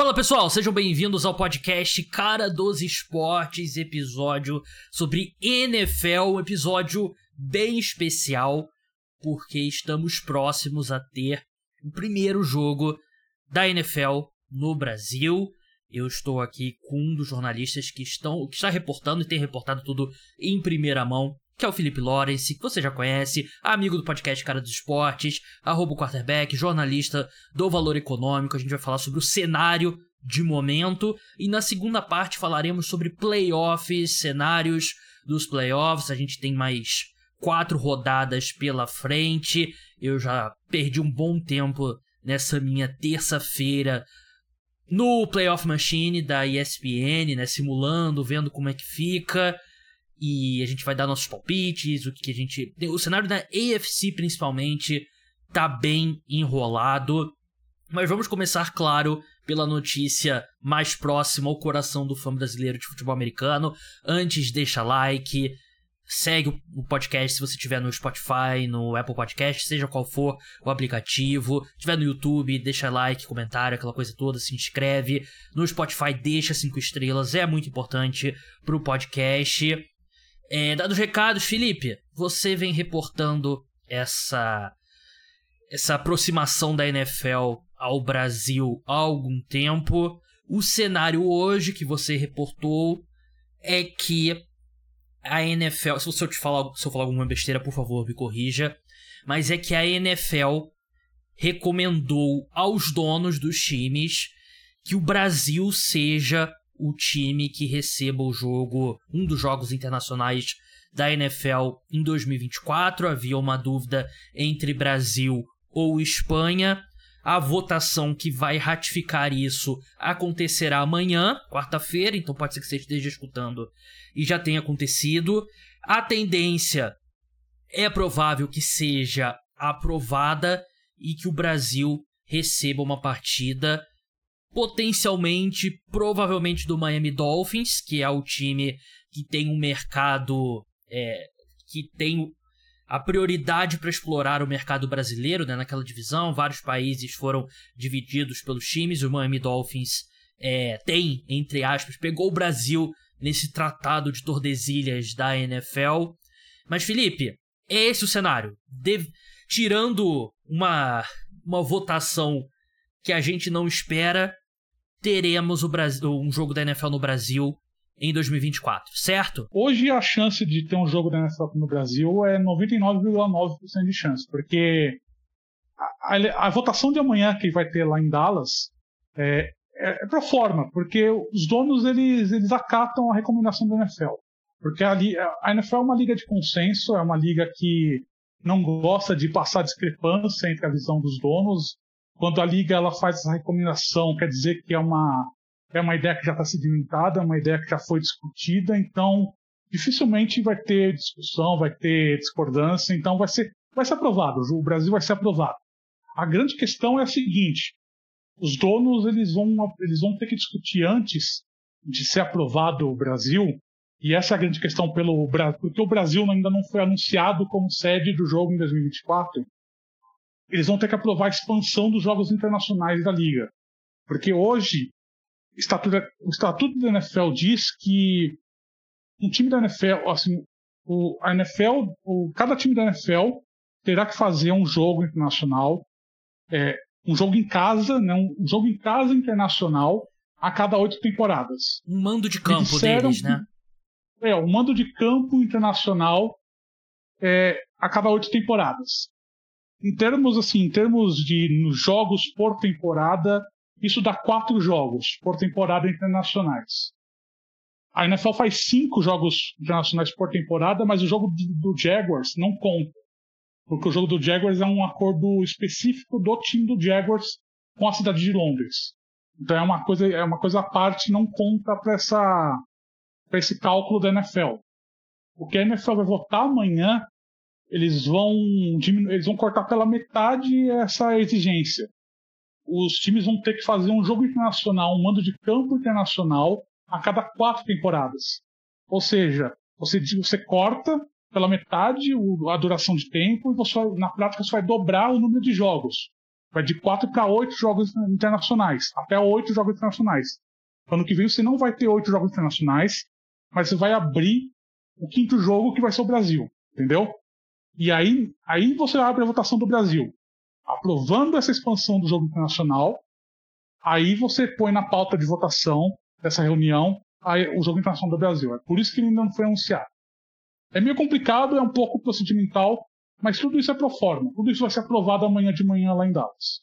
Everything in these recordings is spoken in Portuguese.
Fala pessoal, sejam bem-vindos ao podcast Cara dos Esportes, episódio sobre NFL, um episódio bem especial, porque estamos próximos a ter o primeiro jogo da NFL no Brasil. Eu estou aqui com um dos jornalistas que estão que está reportando e tem reportado tudo em primeira mão, que é o Felipe Lawrence, que você já conhece, amigo do podcast Cara dos Esportes, arroba quarterback, jornalista do Valor Econômico. A gente vai falar sobre o cenário de momento e na segunda parte falaremos sobre playoffs, cenários dos playoffs. A gente tem mais quatro rodadas pela frente. Eu já perdi um bom tempo nessa minha terça-feira no Playoff Machine da ESPN, né, simulando, vendo como é que fica e a gente vai dar nossos palpites, o que, que a gente. O cenário da AFC, principalmente, tá bem enrolado. Mas vamos começar, claro, pela notícia mais próxima ao coração do fã brasileiro de futebol americano. Antes, deixa like, segue o podcast se você estiver no Spotify, no Apple Podcast, seja qual for o aplicativo. Se estiver no YouTube, deixa like, comentário, aquela coisa toda, se inscreve. No Spotify, deixa cinco estrelas, é muito importante pro podcast. É, dados recados, Felipe, você vem reportando essa essa aproximação da NFL ao Brasil há algum tempo. O cenário hoje que você reportou é que a NFL, se eu te falar, se eu falar alguma besteira, por favor, me corrija, mas é que a NFL recomendou aos donos dos times que o Brasil seja o time que receba o jogo, um dos jogos internacionais da NFL em 2024. Havia uma dúvida entre Brasil ou Espanha. A votação que vai ratificar isso acontecerá amanhã, quarta-feira, então pode ser que você esteja escutando e já tenha acontecido. A tendência é provável que seja aprovada e que o Brasil receba uma partida potencialmente, provavelmente do Miami Dolphins, que é o time que tem um mercado é, que tem a prioridade para explorar o mercado brasileiro né, naquela divisão. Vários países foram divididos pelos times. O Miami Dolphins é, tem, entre aspas, pegou o Brasil nesse tratado de Tordesilhas da NFL. Mas, Felipe, é esse o cenário. De... Tirando uma, uma votação que a gente não espera, teremos Brasil, um jogo da NFL no Brasil em 2024, certo? Hoje a chance de ter um jogo da NFL no Brasil é 99,9% de chance, porque a, a, a, votação de amanhã que vai ter lá em Dallas é, é, é pro forma, porque os donos eles, eles acatam a recomendação da NFL. Porque a, a NFL é uma liga de consenso, é uma liga que não gosta de passar discrepância entre a visão dos donos. Quando a liga ela faz essa recomendação, quer dizer que é uma é uma ideia que já está sedimentada, é uma ideia que já foi discutida, então dificilmente vai ter discussão, vai ter discordância, então vai ser, vai ser aprovado, o Brasil vai ser aprovado. A grande questão é a seguinte: os donos eles vão, eles vão ter que discutir antes de ser aprovado o Brasil, e essa é a grande questão pelo Brasil, porque o Brasil ainda não foi anunciado como sede do jogo em 2024. Eles vão ter que aprovar a expansão dos jogos internacionais da liga. Porque hoje estatuto, o estatuto da NFL diz que um time da NFL, assim, o, a NFL, o, cada time da NFL terá que fazer um jogo internacional, é, um jogo em casa, né, um, jogo em casa internacional a cada oito temporadas. Um mando de campo deles, né? É, um mando de campo internacional é, a cada oito temporadas. Em termos assim, em termos de jogos por temporada, isso dá quatro jogos por temporada internacionais. A NFL faz cinco jogos internacionais por temporada, mas o jogo do Jaguars não conta. Porque o jogo do Jaguars é um acordo específico do time do Jaguars com a cidade de Londres. Então é uma coisa, é uma coisa à parte, não conta para essa para esse cálculo da NFL. O que a NFL vai votar amanhã, eles vão eles vão cortar pela metade essa exigência os times vão ter que fazer um jogo internacional, um mando de campo internacional a cada quatro temporadas. Ou seja, você, você corta pela metade a duração de tempo e você, na prática você vai dobrar o número de jogos. vai de 4 para 8 jogos internacionais, até 8 jogos internacionais. Ano que vem você não vai ter 8 jogos internacionais, mas você vai abrir o quinto jogo que vai ser o Brasil, entendeu? E aí, aí você abre a votação do Brasil. Aprovando essa expansão do jogo internacional, aí você põe na pauta de votação dessa reunião aí, o jogo internacional do Brasil. É por isso que ele ainda não foi anunciado. É meio complicado, é um pouco procedimental, mas tudo isso é pro forma. Tudo isso vai ser aprovado amanhã de manhã lá em Dallas.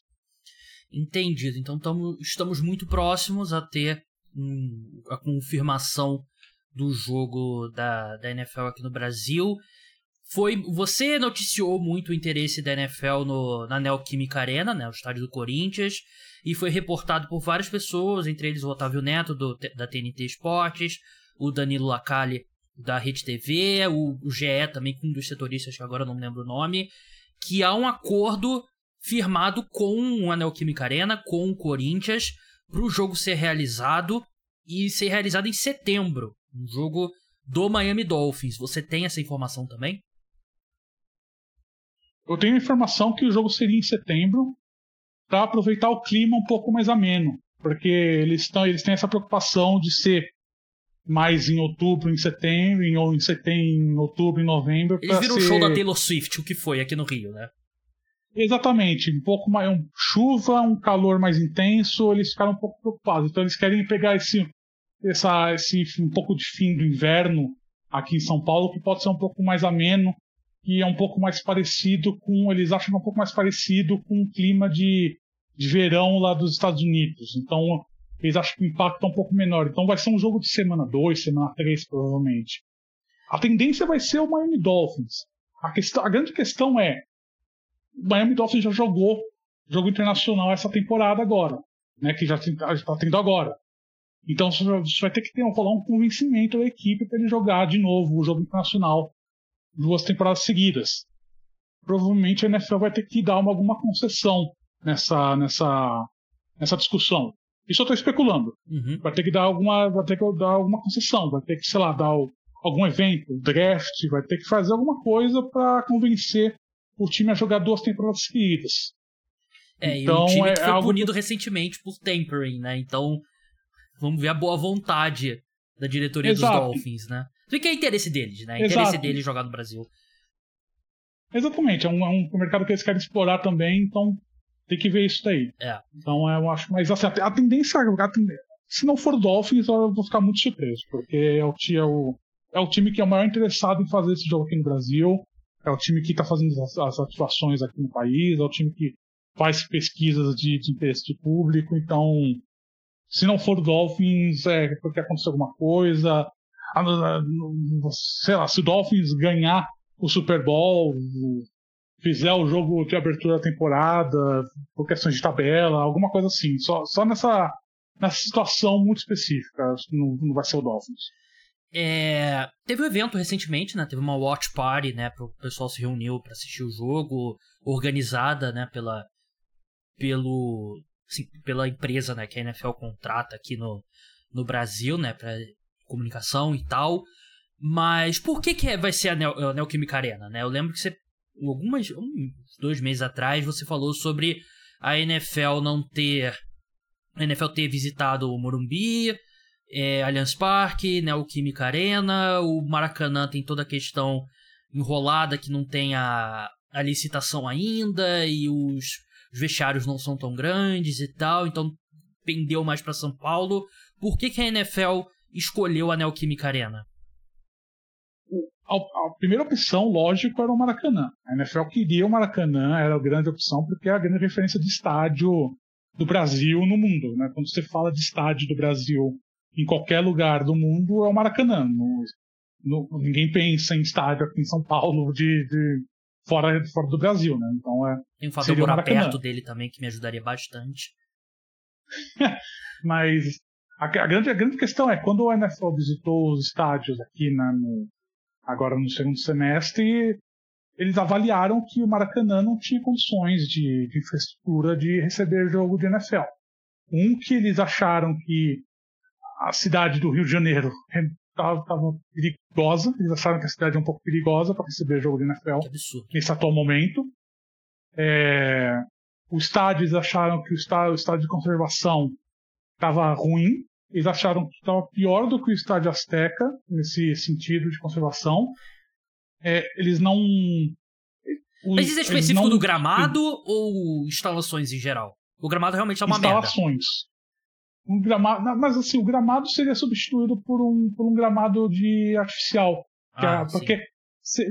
Entendido. Então tamo, estamos muito próximos a ter a confirmação do jogo da, da NFL aqui no Brasil. Foi, você noticiou muito o interesse da NFL no, na Neoquímica Arena, né, o estádio do Corinthians, e foi reportado por várias pessoas, entre eles o Otávio Neto, do, da TNT Esportes, o Danilo Lacalle, da Rede TV, o, o GE também, com um dos setoristas, que agora não lembro o nome, que há um acordo firmado com a Neoquímica Arena, com o Corinthians, para o jogo ser realizado e ser realizado em setembro. Um jogo do Miami Dolphins. Você tem essa informação também? Eu tenho informação que o jogo seria em setembro para aproveitar o clima um pouco mais ameno, porque eles, tão, eles têm essa preocupação de ser mais em outubro, em setembro, em, ou em setembro, em outubro, em novembro. Eles viram ser... o show da Taylor Swift, o que foi aqui no Rio, né? Exatamente, um pouco mais um, chuva, um calor mais intenso, eles ficaram um pouco preocupados. Então eles querem pegar esse essa, esse um pouco de fim do inverno aqui em São Paulo, que pode ser um pouco mais ameno e é um pouco mais parecido com. Eles acham que é um pouco mais parecido com o clima de, de verão lá dos Estados Unidos. Então eles acham que o impacto é um pouco menor. Então vai ser um jogo de semana 2, semana 3, provavelmente. A tendência vai ser o Miami Dolphins. A, questão, a grande questão é: o Miami Dolphins já jogou jogo internacional essa temporada agora, né, que já está tendo agora. Então você vai ter que ter, rolar um convencimento da equipe para ele jogar de novo o jogo internacional duas temporadas seguidas. Provavelmente a NFL vai ter que dar uma, alguma concessão nessa, nessa, nessa discussão. Isso eu estou especulando. Uhum. Vai ter que dar alguma, vai ter que dar alguma concessão, vai ter que, sei lá, dar o, algum evento, draft, vai ter que fazer alguma coisa para convencer o time a jogar duas temporadas seguidas. É, então, e o time é, foi algo... punido recentemente por tampering, né? Então, vamos ver a boa vontade da diretoria Exato. dos Dolphins, né? Porque que é interesse deles, né? É interesse Exato. deles jogar no Brasil. Exatamente, é um, é um mercado que eles querem explorar também, então tem que ver isso daí. É. Então eu acho. Mas assim, a, tendência, a tendência. Se não for Dolphins, eu vou ficar muito surpreso, porque é o, é o, é o time que é o maior interessado em fazer esse jogo aqui no Brasil, é o time que está fazendo as, as ativações aqui no país, é o time que faz pesquisas de, de interesse de público, então se não for Dolphins, é porque aconteceu alguma coisa. Sei lá, se o Dolphins ganhar o Super Bowl, fizer o jogo de abertura da temporada, por questões de tabela, alguma coisa assim. Só, só nessa, nessa situação muito específica, não, não vai ser o Dolphins. É, teve um evento recentemente, né? Teve uma watch party, né? O pessoal se reuniu para assistir o jogo, organizada, né? Pela, pelo, assim, pela empresa, né? Que a NFL contrata aqui no, no Brasil, né? Para comunicação e tal. Mas por que que é, vai ser a, Neo, a Neoquímica Arena, né? Eu lembro que você algumas um, dois meses atrás você falou sobre a NFL não ter a NFL ter visitado o Morumbi, é, Allianz Parque, Neoquímica Arena, o Maracanã tem toda a questão enrolada que não tem a, a licitação ainda e os, os vestiários não são tão grandes e tal, então pendeu mais para São Paulo. Por que, que a NFL escolheu a Neoquímica Arena? a, primeira opção, lógico, era o Maracanã. A NFL queria o Maracanã, era a grande opção, porque é a grande referência de estádio do Brasil no mundo. Né? Quando você fala de estádio do Brasil em qualquer lugar do mundo, é o Maracanã. No, no, ninguém pensa em estádio aqui em São Paulo de, de fora, fora do Brasil. Né? Então é, Tem um fator morar perto dele também que me ajudaria bastante. Mas a, a, grande, a grande questão é, quando o NFL visitou os estádios aqui na, no, agora no segundo semestre, eles avaliaram que o Maracanã não tinha condições de, de infraestrutura de receber jogo de NFL. Um que eles acharam que a cidade do Rio de Janeiro estava perigosa, eles acharam que a cidade é um pouco perigosa para receber jogo de NFL nesse atual momento. É... o estádio, eles acharam que o estádio, o estádio de conservação estava ruim, eles acharam que estava pior do que o estádio Azteca, nesse sentido de conservação. É, eles não. Mas isso é específico não, do gramado ou instalações em geral? O gramado realmente é uma instalações. merda. Um gramado, mas assim, o gramado seria substituído por um, por um gramado de artificial. Ah, é, porque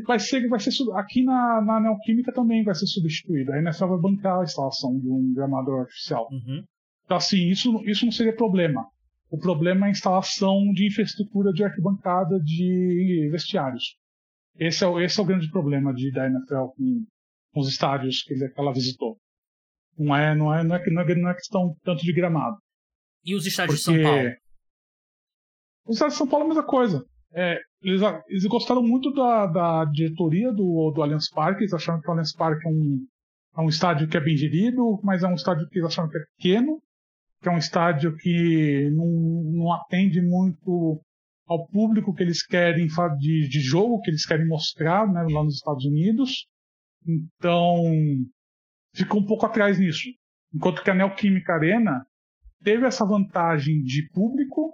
vai ser, vai ser aqui na, na Neoquímica também vai ser substituído. A NFL vai bancar a instalação de um gramado artificial. Uhum. Então, assim, isso, isso não seria problema. O problema é a instalação de infraestrutura de arquibancada de vestiários. Esse é, esse é o grande problema de, da NFL com, com os estádios que, que ela visitou. Não é, não, é, não, é, não, é, não é questão tanto de gramado. E os estádios Porque... de São Paulo? Os estádios de São Paulo é a mesma coisa. É, eles, eles, gostaram muito da, da diretoria do, do Allianz Parque, eles acharam que o Allianz Parque é um, é um estádio que é bem gerido, mas é um estádio que eles acharam que é pequeno, que é um estádio que não, não atende muito ao público que eles querem de, de jogo, que eles querem mostrar né, lá nos Estados Unidos. Então, ficou um pouco atrás nisso. Enquanto que a Neoquímica Arena teve essa vantagem de público.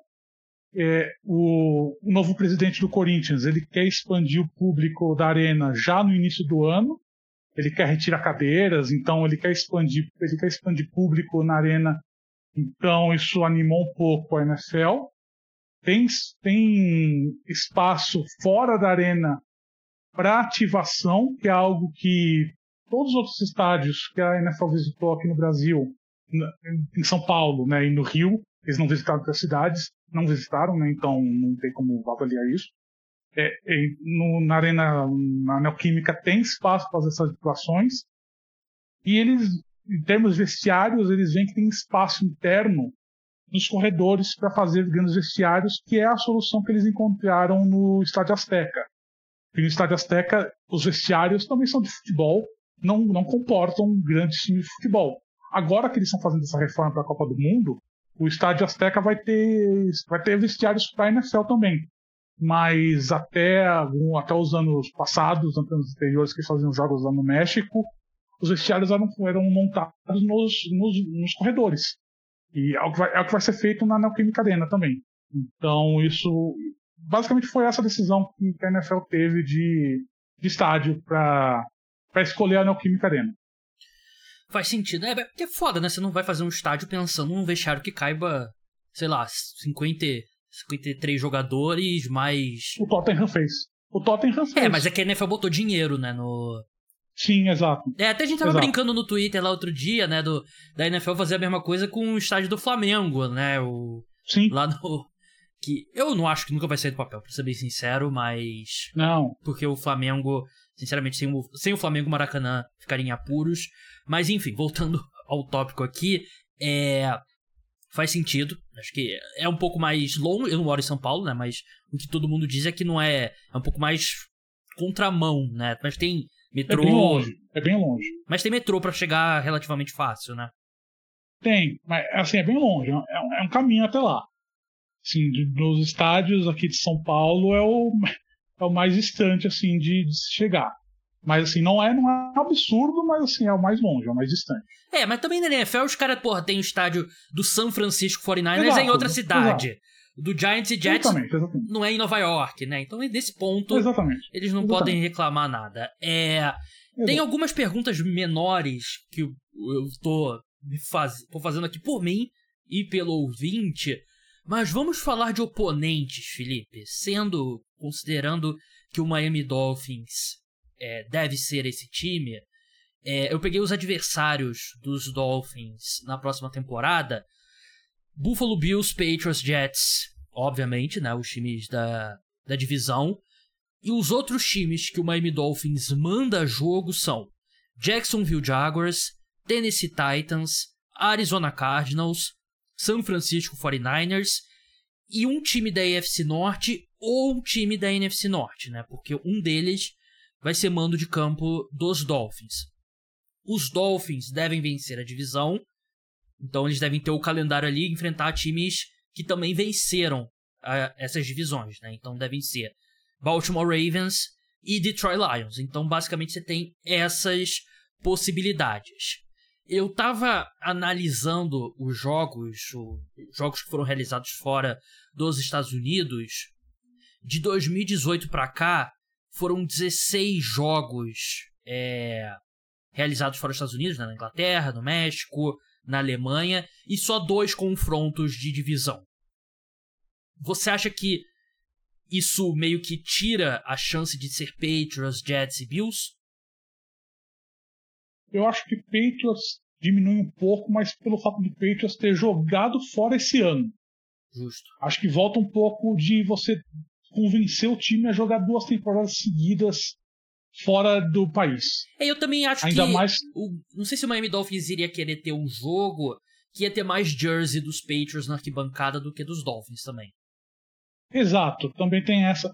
É, o, o, novo presidente do Corinthians ele quer expandir o público da arena já no início do ano. Ele quer retirar cadeiras, então ele quer expandir, ele quer expandir público na arena. Então isso animou um pouco a NFL. Tem, tem espaço fora da arena para ativação, que é algo que todos os outros estádios que a NFL visitou aqui no Brasil, em São Paulo né, e no Rio, eles não visitaram outras cidades, não visitaram, né, então não tem como avaliar isso. É, é, no, na arena, na Neoquímica, tem espaço para fazer essas ativações. E eles, em termos vestiários, eles veem que tem espaço interno nos corredores para fazer grandes vestiários, que é a solução que eles encontraram no Estádio Azteca. E no Estádio Azteca, os vestiários também são de futebol, não, não comportam um grande time de futebol. Agora que eles estão fazendo essa reforma para a Copa do Mundo, o estádio Azteca vai ter, vai ter vestiários para a NFL também. Mas até, até os anos passados, anos anteriores que faziam jogos lá no México, os vestiários eram, eram montados nos, nos, nos corredores. E é o, que vai, é o que vai ser feito na Neoquímica Arena também. Então, isso. Basicamente foi essa decisão que a NFL teve de, de estádio para escolher a Neoquímica Arena. Faz sentido. É, porque é foda, né? Você não vai fazer um estádio pensando num vestiário que caiba, sei lá, 50, 53 jogadores, mais. O Tottenham fez. O Tottenham fez. É, mas é que a NFL botou dinheiro, né? No. Sim, exato. É, até a gente tava exato. brincando no Twitter lá outro dia, né? Do, da NFL fazer a mesma coisa com o estádio do Flamengo, né? O, Sim. Lá no. Que eu não acho que nunca vai sair do papel, pra ser bem sincero, mas. Não. Porque o Flamengo Sinceramente, sem o, sem o Flamengo Maracanã ficaria em apuros. Mas enfim, voltando ao tópico aqui, é, faz sentido. Acho que é um pouco mais longo. Eu não moro em São Paulo, né? Mas o que todo mundo diz é que não é. É um pouco mais contramão, né? Mas tem metrô. É bem longe. É bem longe. Mas tem metrô para chegar relativamente fácil, né? Tem, mas assim, é bem longe. É um, é um caminho até lá. Assim, dos estádios aqui de São Paulo é o, é o mais distante assim de, de chegar. Mas assim, não é, não é um absurdo, mas assim, é o mais longe, é o mais distante. É, mas também na NFL os caras, porra, tem o estádio do San Francisco 49ers exato, em outra cidade. Exato. Do Giants e Jets exatamente, exatamente. não é em Nova York, né? Então, nesse ponto, exatamente. eles não podem reclamar nada. É, tem algumas perguntas menores que eu, tô, faz, tô fazendo aqui por mim e pelo ouvinte, mas vamos falar de oponentes, Felipe, sendo considerando que o Miami Dolphins é, deve ser esse time, é, eu peguei os adversários dos Dolphins na próxima temporada. Buffalo Bills, Patriots, Jets, obviamente, né, os times da, da divisão. E os outros times que o Miami Dolphins manda jogo são Jacksonville Jaguars, Tennessee Titans, Arizona Cardinals, San Francisco 49ers e um time da AFC Norte ou um time da NFC Norte, né? Porque um deles vai ser mando de campo dos Dolphins. Os Dolphins devem vencer a divisão, então eles devem ter o calendário ali e enfrentar times que também venceram uh, essas divisões, né? Então devem ser Baltimore Ravens e Detroit Lions. Então basicamente você tem essas possibilidades. eu tava analisando os jogos, os jogos que foram realizados fora dos Estados Unidos. De 2018 para cá, foram 16 jogos é, realizados fora dos Estados Unidos, né, na Inglaterra, no México, na Alemanha, e só dois confrontos de divisão. Você acha que isso meio que tira a chance de ser Patriots, Jets e Bills? Eu acho que Patriots diminui um pouco, mas pelo fato de Patriots ter jogado fora esse ano. Justo. Acho que volta um pouco de você convencer o time a jogar duas temporadas seguidas fora do país. É, eu também acho Ainda que. mais. O, não sei se o Miami Dolphins iria querer ter um jogo que ia ter mais jersey dos Patriots na arquibancada do que dos Dolphins também. Exato, também tem essa.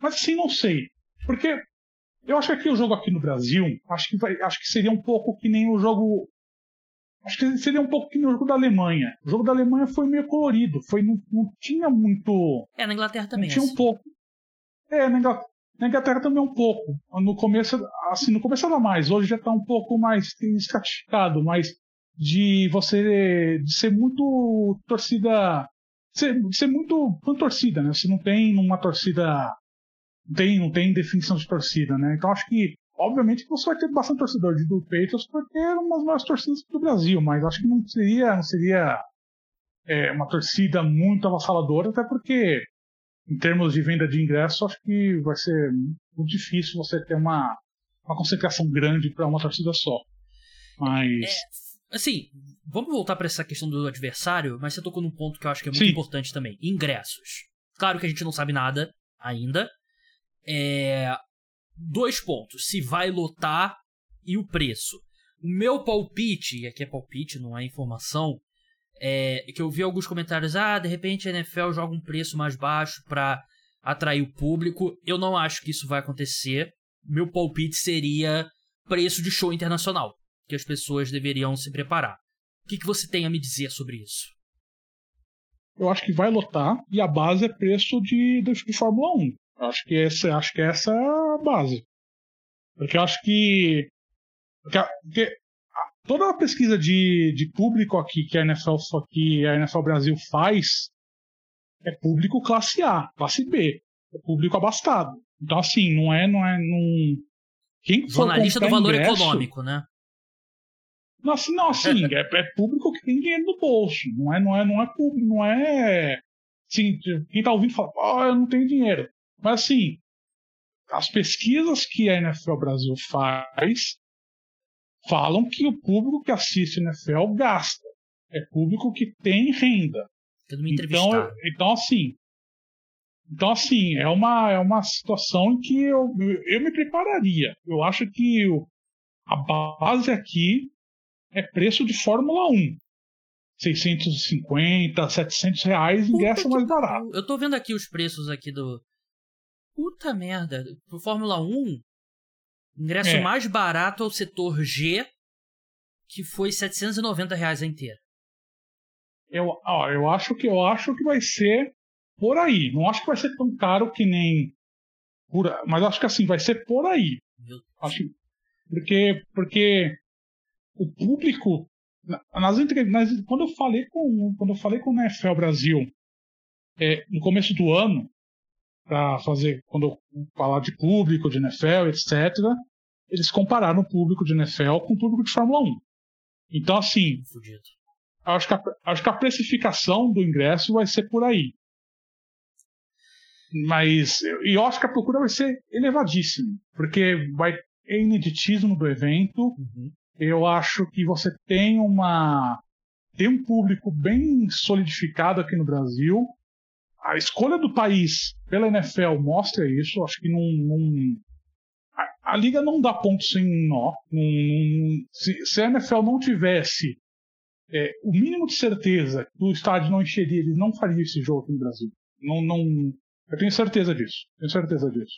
Mas assim, não sei. Porque eu acho que aqui o jogo aqui no Brasil, acho que, vai, acho que seria um pouco que nem o jogo. Acho que seria um pouco que nem o jogo da Alemanha. O jogo da Alemanha foi meio colorido, foi, não, não tinha muito. É, na Inglaterra também. Não tinha assim. um pouco. É, na Inglaterra, na Inglaterra também um pouco. No começo, assim, no começo era mais, hoje já está um pouco mais estratificado, mas de você de ser muito torcida ser, ser muito com torcida, né? Você não tem uma torcida. Não tem, não tem definição de torcida, né? Então acho que, obviamente, você vai ter bastante torcedor de do Patriots porque é uma das maiores torcidas do Brasil, mas acho que não seria, não seria é, uma torcida muito avassaladora, até porque, em termos de venda de ingresso, acho que vai ser muito difícil você ter uma, uma concentração grande para uma torcida só. Mas. É, assim, vamos voltar para essa questão do adversário, mas você tocou num ponto que eu acho que é muito Sim. importante também: ingressos. Claro que a gente não sabe nada ainda. É, dois pontos: se vai lotar e o preço. O meu palpite, e aqui é palpite, não é informação, é que eu vi alguns comentários: ah, de repente a NFL joga um preço mais baixo para atrair o público. Eu não acho que isso vai acontecer. Meu palpite seria preço de show internacional, que as pessoas deveriam se preparar. O que, que você tem a me dizer sobre isso? eu acho que vai lotar e a base é preço de, de, de Fórmula 1. Eu acho que essa, acho que essa é a base. Porque eu acho que, porque, porque toda a pesquisa de, de público aqui que a NFL só que a NFL Brasil faz é público classe A, classe B, é público abastado. Então assim, não é não é não quem for Jornalista do valor ingresso- econômico, né? não, assim, não, assim, é, é público que tem dinheiro no bolso. Não é, não é, não é público, não é. Assim, quem tá ouvindo fala, ah, eu não tenho dinheiro. Mas assim, as pesquisas que a NFL Brasil faz falam que o público que assiste NFL gasta. É público que tem renda. Então, eu- então assim. Então, assim, é uma, é uma situação em que eu, eu me prepararia. Eu acho que o- a base aqui é preço de Fórmula 1. 650, 700 reais, ingresso mais barato. Eu tô vendo aqui os preços aqui do. Puta merda. Pro Fórmula 1, ingresso É. mais barato é o setor G, que foi 790 reais a inteira. Eu, ó, eu, acho que, eu acho que vai ser por aí. Não acho que vai ser tão caro que nem. Por, mas acho que assim, vai ser por aí. Acho, porque, porque o público na- nas entrevistas, quando eu falei com quando eu falei com o NFL Brasil é, no começo do ano para fazer quando eu falar de público de NFL etc eles compararam o público de NFL com o público de Fórmula 1 então assim fudido. acho que a, acho que a precificação do ingresso vai ser por aí mas e eu acho que a procura vai ser elevadíssima porque vai ter ineditismo do evento Uhum. eu acho que você tem uma tem um público bem solidificado aqui no Brasil. A escolha do país pela NFL mostra isso. Acho que não, não- a, liga não dá ponto sem nó. Se, se a NFL não tivesse é, o mínimo de certeza que o estádio não encheria, eles não fariam esse jogo aqui no Brasil. Não, não, eu tenho certeza disso. Tenho certeza disso.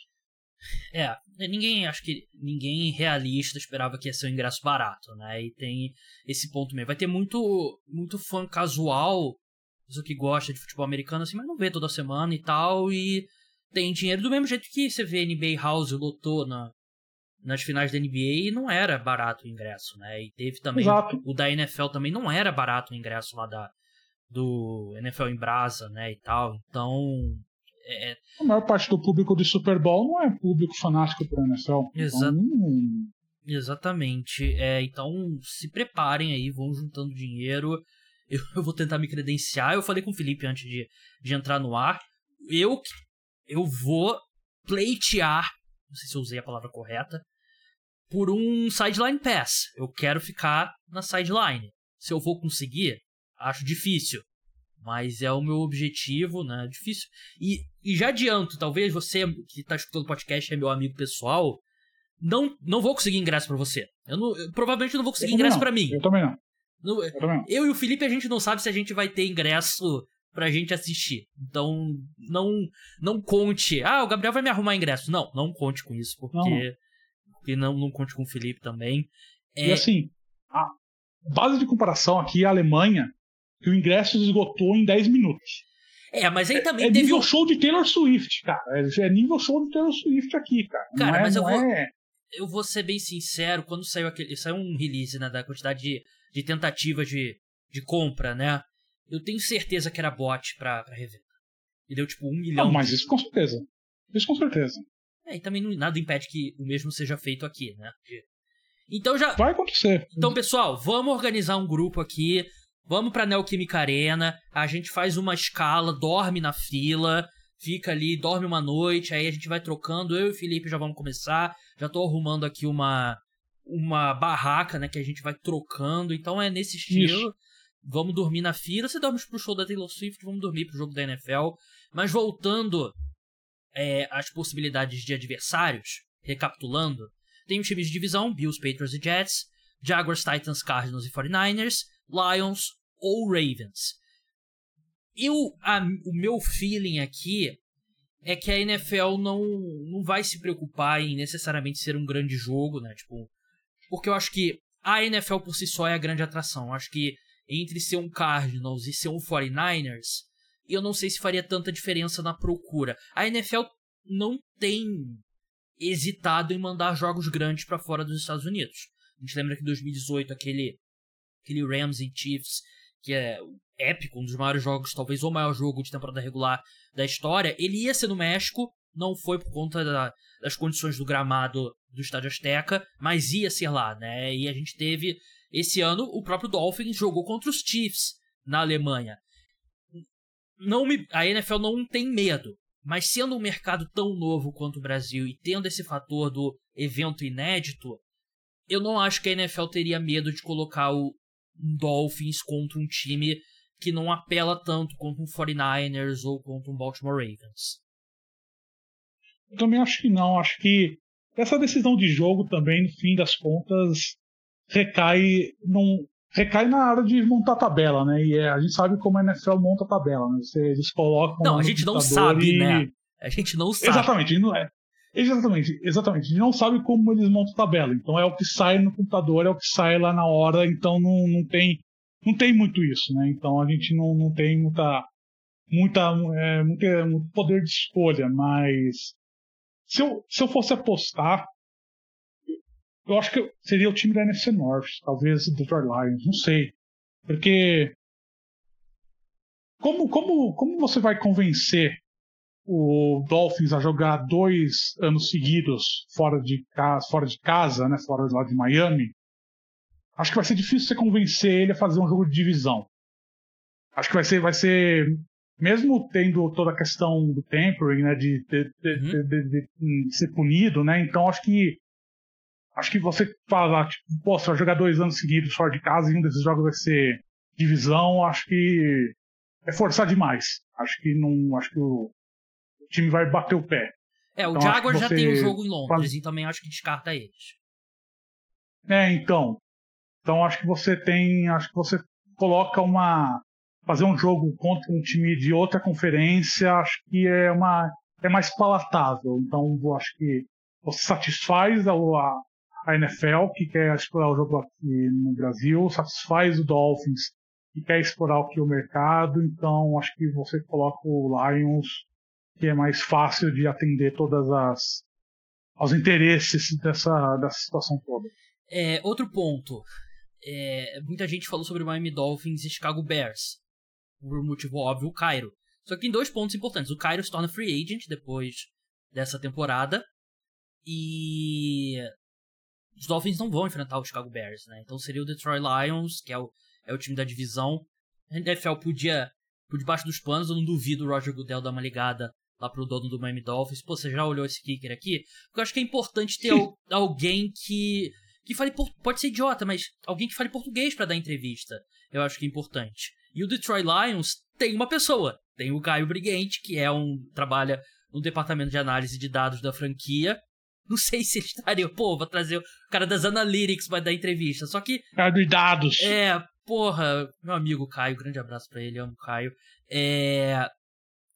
É, ninguém, acho que ninguém realista esperava que ia ser um ingresso barato, né? E tem esse ponto mesmo. Vai ter muito, muito fã casual, pessoa que gosta de futebol americano, assim, mas não vê toda semana e tal, e tem dinheiro do mesmo jeito que você vê NBA House lotou na, nas finais da NBA e não era barato o ingresso, né? E teve também Exato. o da NFL também não era barato o ingresso lá da do NFL em Brasa, né, e tal. Então, é... a maior parte do público do Super Bowl não é público fanático para NFL. Exato. Então, Exatamente. É, então, se preparem aí, vão juntando dinheiro. Eu, eu, vou tentar me credenciar. Eu falei com o Felipe antes de, de entrar no ar. Eu, eu vou pleitear, não sei se eu usei a palavra correta, por um sideline pass. Eu quero ficar na sideline. Se eu vou conseguir, acho difícil. Mas é o meu objetivo, né? Difícil. E, e já adianto, talvez você que está escutando o podcast é meu amigo pessoal. Não, não vou conseguir ingresso para você. Eu, não, eu provavelmente não vou conseguir ingresso para mim. Eu também não. No, eu, também não. eu e o Felipe, a gente não sabe se a gente vai ter ingresso pra gente assistir. Então, não não conte. Ah, o Gabriel vai me arrumar ingresso. Não, não conte com isso, porque não, porque não, não conte com o Felipe também. É... E assim, a base de comparação aqui é a Alemanha, que o ingresso esgotou em 10 minutos. É, mas aí também é, é teve. nível show de Taylor Swift, cara. É nível show de Taylor Swift aqui, cara. Cara, é, mas eu vou. É... Eu vou ser bem sincero, quando saiu aquele. Saiu um release, né? Da quantidade de, de tentativas de, de compra, né? Eu tenho certeza que era bot pra, pra revenda. E deu tipo um milhão. Não, mas isso com certeza. Isso com certeza. É, e também não, nada impede que o mesmo seja feito aqui, né? Então já. Vai acontecer. Então, pessoal, vamos organizar um grupo aqui. Vamos pra Neoquímica Arena. A gente faz uma escala, dorme na fila. Fica ali, dorme uma noite. Aí a gente vai trocando. Eu e o Felipe já vamos começar. Já tô arrumando aqui uma. Uma barraca, né? Que a gente vai trocando. Então é nesse estilo. Isso. Vamos dormir na fila. Você dorme pro show da Taylor Swift, vamos dormir pro jogo da NFL. Mas voltando é, às possibilidades de adversários, recapitulando, tem um time de divisão, Bills, Patriots e Jets, Jaguars, Titans, Cardinals e 49ers, Lions ou Ravens. Eu, a, o meu feeling aqui é que a NFL não, não vai se preocupar em necessariamente ser um grande jogo, né? Tipo, porque eu acho que a NFL por si só é a grande atração. Eu acho que entre ser um Cardinals e ser um 49ers, eu não sei se faria tanta diferença na procura. A NFL não tem hesitado em mandar jogos grandes para fora dos Estados Unidos. A gente lembra que em 2018 aquele aquele Rams e Chiefs, que é épico, um dos maiores jogos, talvez o maior jogo de temporada regular da história, ele ia ser no México, não foi por conta da, das condições do gramado do Estádio Azteca, mas ia ser lá, né? E a gente teve esse ano o próprio Dolphins jogou contra os Chiefs na Alemanha. Não me, a NFL não tem medo, mas sendo um mercado tão novo quanto o Brasil e tendo esse fator do evento inédito, eu não acho que a NFL teria medo de colocar o Dolphins contra um time que não apela tanto quanto um 49ers ou contra um Baltimore Ravens. Eu também acho que não. Acho que essa decisão de jogo também, no fim das contas, recai num, recai na área de montar tabela, né? E é, a gente sabe como a NFL monta a tabela, né? Você, eles colocam. Não, a gente não sabe, e... né? A gente não sabe. Exatamente, não é. Exatamente, exatamente. A gente não sabe como eles montam a tabela. Então é o que sai no computador, é o que sai lá na hora, então não, não tem não tem muito isso, né? Então a gente não, não tem muita muita é, muito, muito poder de escolha, mas se eu, se eu fosse apostar, eu acho que seria o time da NFC North, talvez do Detroit Lions, não sei. Porque como, como, como você vai convencer o Dolphins a jogar dois anos seguidos fora de casa, fora de casa, né, fora lá de Miami, acho que vai ser difícil você convencer ele a fazer um jogo de divisão. Acho que vai ser, vai ser mesmo tendo toda a questão do tempering, né, de, de, de, de, de ser punido, né, então acho que acho que você falar, tipo, pô, você vai jogar dois anos seguidos fora de casa e um desses jogos vai ser divisão, acho que é forçar demais. Acho que não, acho que o, time vai bater o pé. É, o então, Jaguar já tem um jogo em Londres e também acho que descarta eles. É, então. Então acho que você tem. Acho que você coloca uma. Fazer um jogo contra um time de outra conferência, acho que é uma. É mais palatável. Então acho que você satisfaz a, a, a NFL, que quer explorar o jogo aqui no Brasil, satisfaz o Dolphins, que quer explorar aqui o mercado. Então acho que você coloca o Lions que é mais fácil de atender todas as aos interesses dessa, dessa situação toda. É, outro ponto. É, muita gente falou sobre Miami Dolphins e Chicago Bears. Por motivo óbvio, o Cairo. Só que tem dois pontos importantes. O Cairo se torna free agent depois dessa temporada. E os Dolphins não vão enfrentar o Chicago Bears, né? Então seria o Detroit Lions, que é o, é o time da divisão. A NFL podia, por debaixo dos panos, eu não duvido o Roger Goodell dar uma ligada lá pro dono do Miami Dolphins. Pô, você já olhou esse kicker aqui? Porque eu acho que é importante ter alguém que que fale pode ser idiota, mas alguém que fale português para dar entrevista. Eu acho que é importante. E o Detroit Lions tem uma pessoa, tem o Caio Briguente, que é um trabalha no departamento de análise de dados da franquia. Não sei se ele estaria, pô, vou trazer o cara das analytics para dar entrevista. Só que cara de dados. É, porra, meu amigo Caio, grande abraço para ele, amo o Caio. É,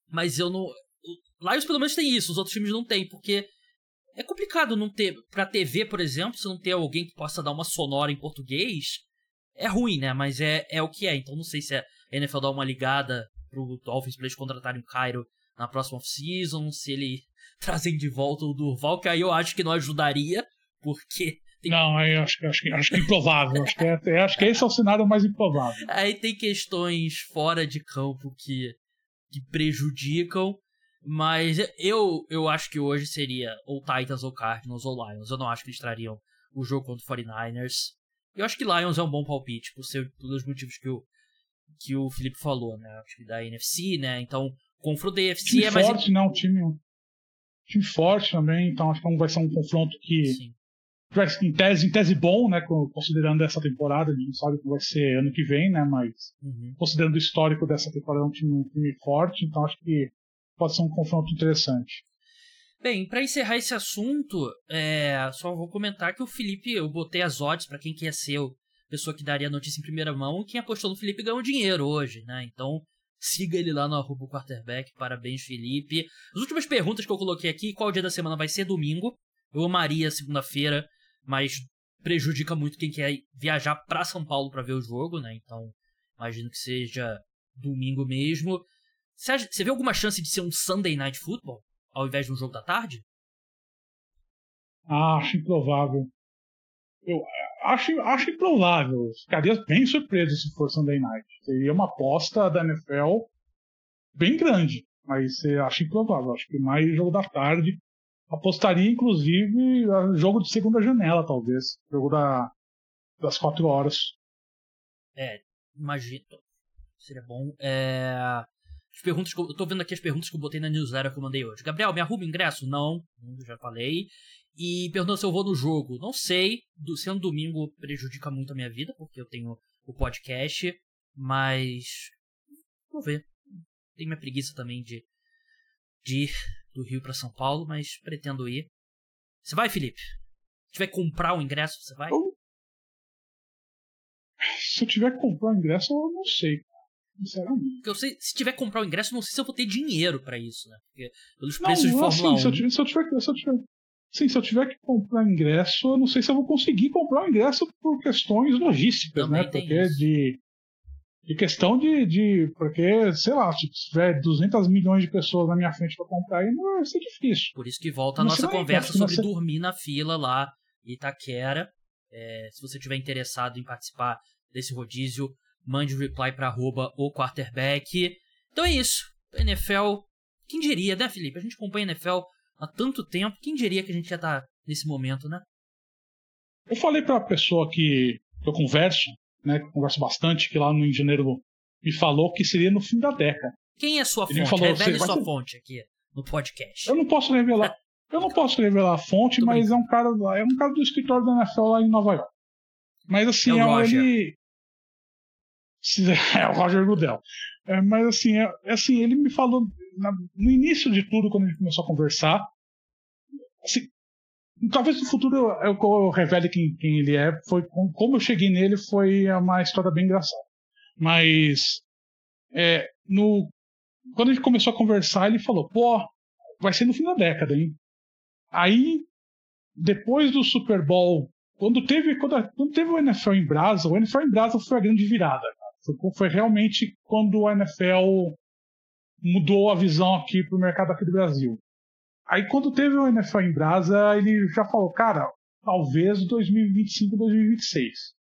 mas eu não Lions pelo menos tem isso, os outros times não têm, porque é complicado não ter. Pra TV, por exemplo, se não ter alguém que possa dar uma sonora em português. É ruim, né? Mas é, é o que é. Então não sei se a NFL dá uma ligada pro Dolphins pra eles contratarem o Cairo na próxima off-season, se ele trazem de volta o Durval, que aí eu acho que não ajudaria, porque. Tem... Não, eu acho, acho, acho que é improvável. acho, que é, acho que esse é o cenário mais improvável. Aí tem questões fora de campo que, que prejudicam. Mas eu, eu acho que hoje seria ou Titans ou Cardinals ou Lions. Eu não acho que eles trariam o jogo contra o 49ers. Eu acho que Lions é um bom palpite, por ser pelos motivos que o, que o Felipe falou, né? O time da NFC, né? Então, confronto da NFC time é mais. forte, não, time, time forte também, então acho que vai ser um confronto que. Sim. Em tese, em tese bom, né? Considerando essa temporada, a gente não sabe que vai ser ano que vem, né? Mas uhum. considerando o histórico dessa temporada, é um time, um time forte, então acho que pode ser um confronto interessante. Bem, para encerrar esse assunto, é, só vou comentar que o Felipe, eu botei as odds para quem quer ser a pessoa que daria a notícia em primeira mão, e quem apostou no Felipe ganhou dinheiro hoje, né? Então, siga ele lá no arroba quarterback, parabéns Felipe. As últimas perguntas que eu coloquei aqui, qual dia da semana vai ser domingo? Eu amaria segunda-feira, mas prejudica muito quem quer viajar para São Paulo para ver o jogo, né? Então, imagino que seja domingo mesmo. Você, vê alguma chance de ser um Sunday Night Football ao invés de um jogo da tarde? Acho improvável. Eu acho, acho improvável. Ficaria bem surpreso se for Sunday Night. Seria uma aposta da NFL bem grande, mas acho improvável. Acho que mais jogo da tarde. Apostaria, inclusive, jogo de segunda janela, talvez. Jogo da, das quatro horas. É, imagino. Seria bom. É... As perguntas que eu, eu tô vendo aqui as perguntas que eu botei na newsletter que eu mandei hoje. Gabriel, me arruma ingresso? Não, já falei. E perguntando se eu vou no jogo. Não sei. Do, sendo domingo prejudica muito a minha vida, porque eu tenho o podcast. Mas. Vou ver. Tenho minha preguiça também de, de ir do Rio para São Paulo, mas pretendo ir. Você vai, Felipe? Se tiver que comprar o ingresso, você vai? Se eu tiver que comprar o ingresso, eu não sei. Sinceramente. Porque eu sei, se tiver que comprar o ingresso, não sei se eu vou ter dinheiro para isso, né? Porque pelos não, preços de Fórmula assim, 1. Se eu, tiver, se eu tiver, se eu tiver, sim, se eu tiver que comprar ingresso, eu não sei se eu vou conseguir comprar o ingresso por questões logísticas, Também né? Porque isso. de de questão de, de. Porque, sei lá, se tiver 200 milhões de pessoas na minha frente para comprar, aí não vai ser difícil. Por isso que volta a nossa conversa sobre dormir na fila lá em Itaquera. É, se você tiver interessado em participar desse rodízio, mande um reply para arroba o quarterback. Então é isso. NFL, quem diria, né, Felipe? A gente acompanha a NFL há tanto tempo, quem diria que a gente já tá nesse momento, né? Eu falei para a pessoa que eu converso, né, que converso bastante, que lá no janeiro me falou que seria no fim da década. Quem é sua Ele fonte? Falou, Revele sua fonte aqui no podcast. Eu não posso revelar. eu não posso revelar a fonte, mas é um cara é um cara do escritório da NFL lá em Nova York. Mas assim, é, é ele É o Roger Goodell. É, mas assim, é, é, assim, ele me falou na, no início de tudo, quando a gente começou a conversar. Assim, talvez no futuro eu, eu, eu revele quem, quem, ele é. Foi como eu cheguei nele foi uma história bem engraçada. Mas é, no, quando a gente começou a conversar, ele falou: pô, vai ser no fim da década, hein? Aí, depois do Super Bowl, quando teve, quando, quando teve o NFL em Brasa, o NFL em Brasa foi a grande virada. Foi, foi realmente quando a NFL mudou a visão aqui para o mercado aqui do Brasil. Aí quando teve o NFL em Brasa, ele já falou, cara, talvez 2025, 2026.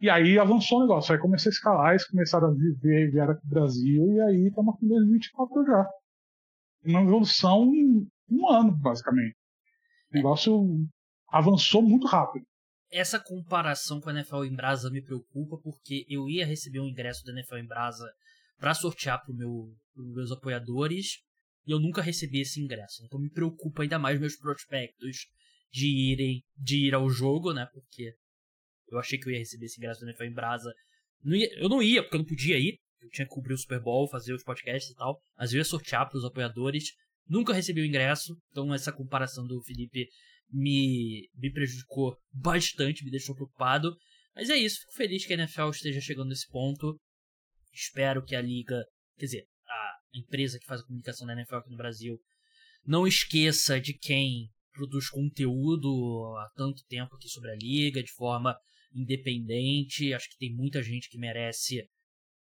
E aí avançou o negócio, aí começou a escalar, eles começaram a viver, vieram aqui no Brasil, e aí estamos aqui em 2024 já. Uma evolução em um ano, basicamente. O negócio avançou muito rápido. Essa comparação com a NFL em Brasa me preocupa, porque eu ia receber um ingresso da NFL em Brasa para sortear para meu, os meus apoiadores, e eu nunca recebi esse ingresso. Então me preocupa ainda mais meus prospectos de irem de ir ao jogo, né? Porque eu achei que eu ia receber esse ingresso da NFL em Brasa. Não ia, eu não ia, porque eu não podia ir. Eu tinha que cobrir o Super Bowl, fazer os podcasts e tal. Mas eu ia sortear para os apoiadores. Nunca recebi o ingresso. Então essa comparação do Felipe me, me prejudicou bastante, me deixou preocupado. Mas é isso, fico feliz que a NFL esteja chegando nesse ponto. Espero que a liga, quer dizer, a empresa que faz a comunicação da NFL aqui no Brasil, não esqueça de quem produz conteúdo há tanto tempo aqui sobre a liga, de forma independente. Acho que tem muita gente que merece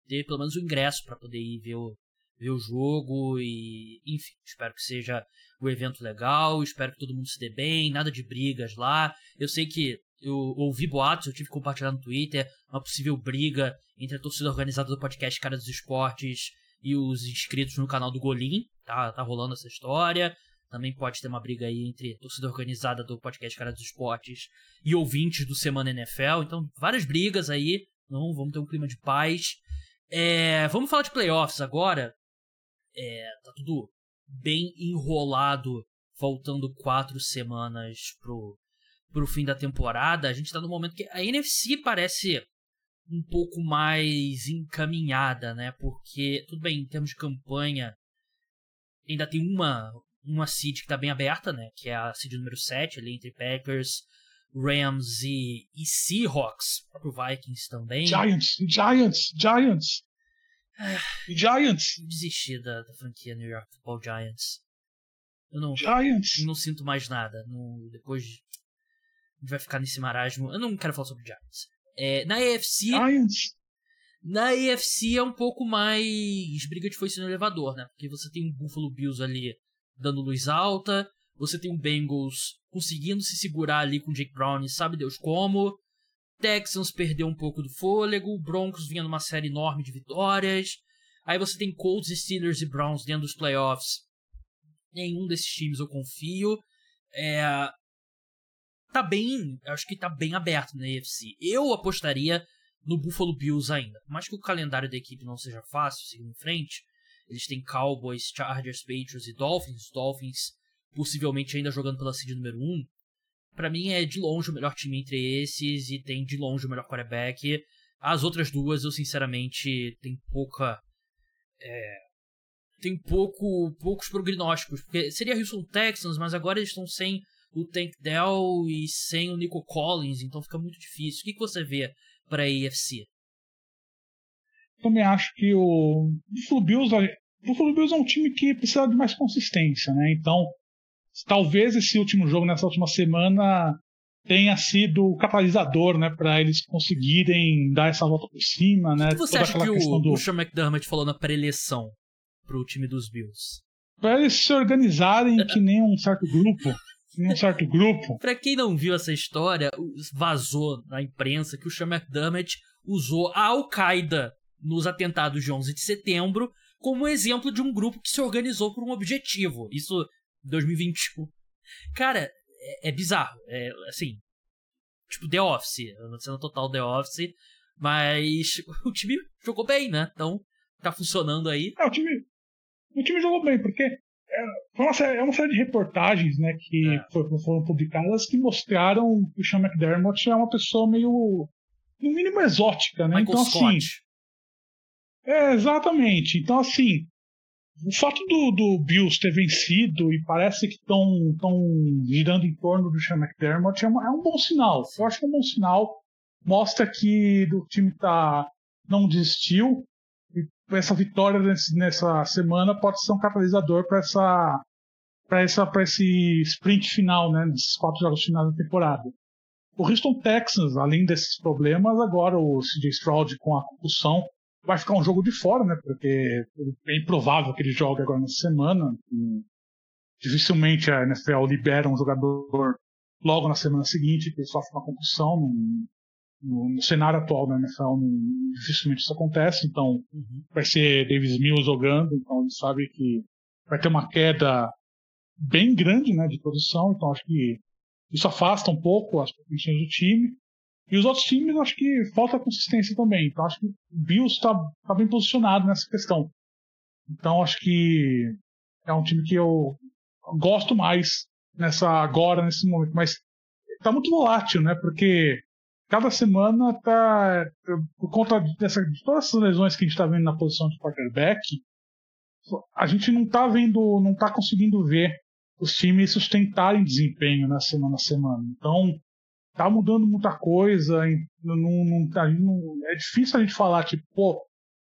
ter pelo menos o ingresso para poder ir ver o, ver o jogo e, enfim, espero que seja um evento legal, espero que todo mundo se dê bem, nada de brigas lá. Eu sei que eu ouvi boatos, eu tive que compartilhar no Twitter uma possível briga entre a torcida organizada do podcast Cara dos Esportes e os inscritos no canal do Golim, tá, tá rolando essa história. Também pode ter uma briga aí entre torcida organizada do podcast Cara dos Esportes e ouvintes do Semana NFL. Então, várias brigas aí. Não, vamos ter um clima de paz. É, vamos falar de playoffs agora. É, tá tudo bem enrolado, faltando quatro semanas pro, pro fim da temporada. A gente tá no momento que a NFC parece um pouco mais encaminhada, né? Porque, tudo bem, em termos de campanha, ainda tem uma, uma seed que tá bem aberta, né? Que é a seed número 7, ali entre Packers, Rams e, e Seahawks, o próprio Vikings também. Giants, Giants, Giants. Giants. Desisti da, da, franquia New York Football Giants. Eu não, Giants. não sinto mais nada. Não, depois a gente vai ficar nesse marasmo. Eu não quero falar sobre Giants. É, na AFC. Giants. Na AFC é um pouco mais briga de foice no elevador, né? Porque você tem um Buffalo Bills ali dando luz alta, você tem um Bengals conseguindo se segurar ali com o Jake Brown e sabe Deus como. Texans perdeu um pouco do fôlego, Broncos vinha numa série enorme de vitórias. Aí você tem Colts, Steelers e Browns dentro dos playoffs. Nenhum desses times eu confio. É, tá bem, acho que tá bem aberto na AFC. Eu apostaria no Buffalo Bills ainda. Mais que o calendário da equipe não seja fácil, seguindo em frente, eles têm Cowboys, Chargers, Patriots e Dolphins. Dolphins possivelmente ainda jogando pela seed número 1. Para mim é de longe o melhor time entre esses e tem de longe o melhor quarterback. As outras duas eu sinceramente tenho pouca é, tem pouco poucos prognósticos, porque seria Houston Texans, mas agora eles estão sem o Tank Dell e sem o Nico Collins, então fica muito difícil. O que, que você vê para a AFC? Também acho que o Buffalo Bills, o Buffalo Bills é um time que precisa de mais consistência, né? Então, talvez esse último jogo nessa última semana tenha sido o catalisador, né, para eles conseguirem dar essa volta por cima, né? O que você acha que o, do... o Sean McDermott falou na pré-eleição pro time dos Bills? Para eles se organizarem que nem um certo grupo em um certo grupo. Pra quem não viu essa história, vazou na imprensa que o Sean McDermott usou a Al-Qaeda nos atentados de 11 de setembro como exemplo de um grupo que se organizou por um objetivo. Isso 2021. Cara, é, é bizarro. É assim. Tipo, The Office. Não sendo total The Office. Mas o time jogou bem, né? Então, tá funcionando aí. É, o time. O time jogou bem, porque é uma, série, é uma série de reportagens né, que é. foram publicadas que mostraram que o Sean McDermott é uma pessoa meio, no mínimo, exótica. Né? Michael então, Scott. assim. É, exatamente. Então, assim, o fato do, do Bills ter vencido e parece que estão girando em torno do Sean McDermott é, uma, é, um bom sinal. Eu acho que é um bom sinal. Mostra que o time tá, não desistiu essa vitória nesse, nessa semana pode ser um catalisador para essa para essa para esse sprint final, né, nesses quatro jogos finais da temporada. O Houston Texans, além desses problemas, agora o CJ Stroud com a concussão vai ficar um jogo de fora, né, porque é improvável que ele jogue agora na semana. dificilmente a NFL libera um jogador logo na semana seguinte que sofre uma concussão. No, no, cenário atual da NFL, não, dificilmente isso acontece. Então, uhum. vai ser Davis Mills jogando, então ele sabe que vai ter uma queda bem grande né, de produção. Então, acho que isso afasta um pouco as pretensões do time. E os outros times, acho que falta consistência também. Então, acho que o Bills está tá bem posicionado nessa questão. Então, acho que é um time que eu gosto mais nessa agora, nesse momento. Mas está muito volátil, né? Porque cada semana tá. Por conta dessa, de todas essas lesões que a gente está vendo na posição de quarterback, a gente não está vendo, não está conseguindo ver os times sustentarem desempenho na semana a semana. Então, tá mudando muita coisa. Não, não, não, é difícil a gente falar, tipo, pô,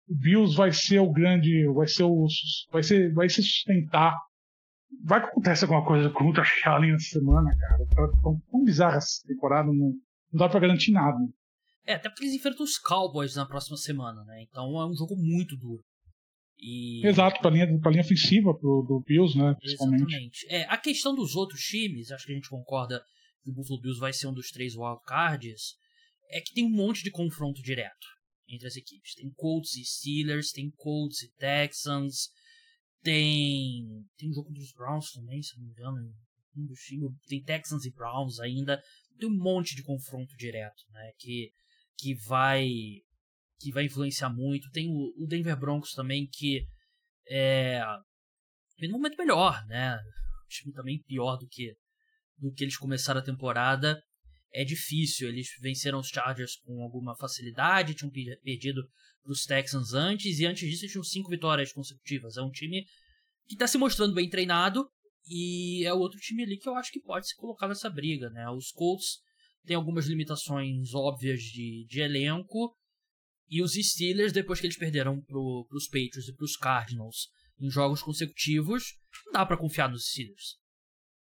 o Bills vai ser o grande, vai ser o, vai ser, vai se sustentar. Vai que acontece alguma coisa com o Josh Allen nessa semana, cara. Tá tão, tão bizarra essa temporada, não, não dá pra garantir nada. É, até porque eles enfrentam os Cowboys na próxima semana, né? Então é um jogo muito duro. E... Exato, pra linha, pra linha ofensiva pro, do Bills, né? Principalmente. Exatamente. É, a questão dos outros times, acho que a gente concorda o Buffalo Bills vai ser um dos três wildcards, é que tem um monte de confronto direto entre as equipes. Tem Colts e Steelers, tem Colts e Texans, tem. Tem um jogo dos Browns também, se não me engano. Tem Texans e Browns ainda. Tem um monte de confronto direto, né? Que, que vai que vai influenciar muito. Tem o, Denver Broncos também, que é em um momento melhor, né? O time também pior do que do que eles começaram a temporada. É difícil, eles venceram os Chargers com alguma facilidade, tinham perdido para os Texans antes, e antes disso tinham cinco vitórias consecutivas. É um time que está se mostrando bem treinado, e é o outro time ali que eu acho que pode se colocar nessa briga, né? Os Colts têm algumas limitações óbvias de, de elenco, e os Steelers, depois que eles perderam para os Patriots e para os Cardinals em jogos consecutivos, não dá para confiar nos Steelers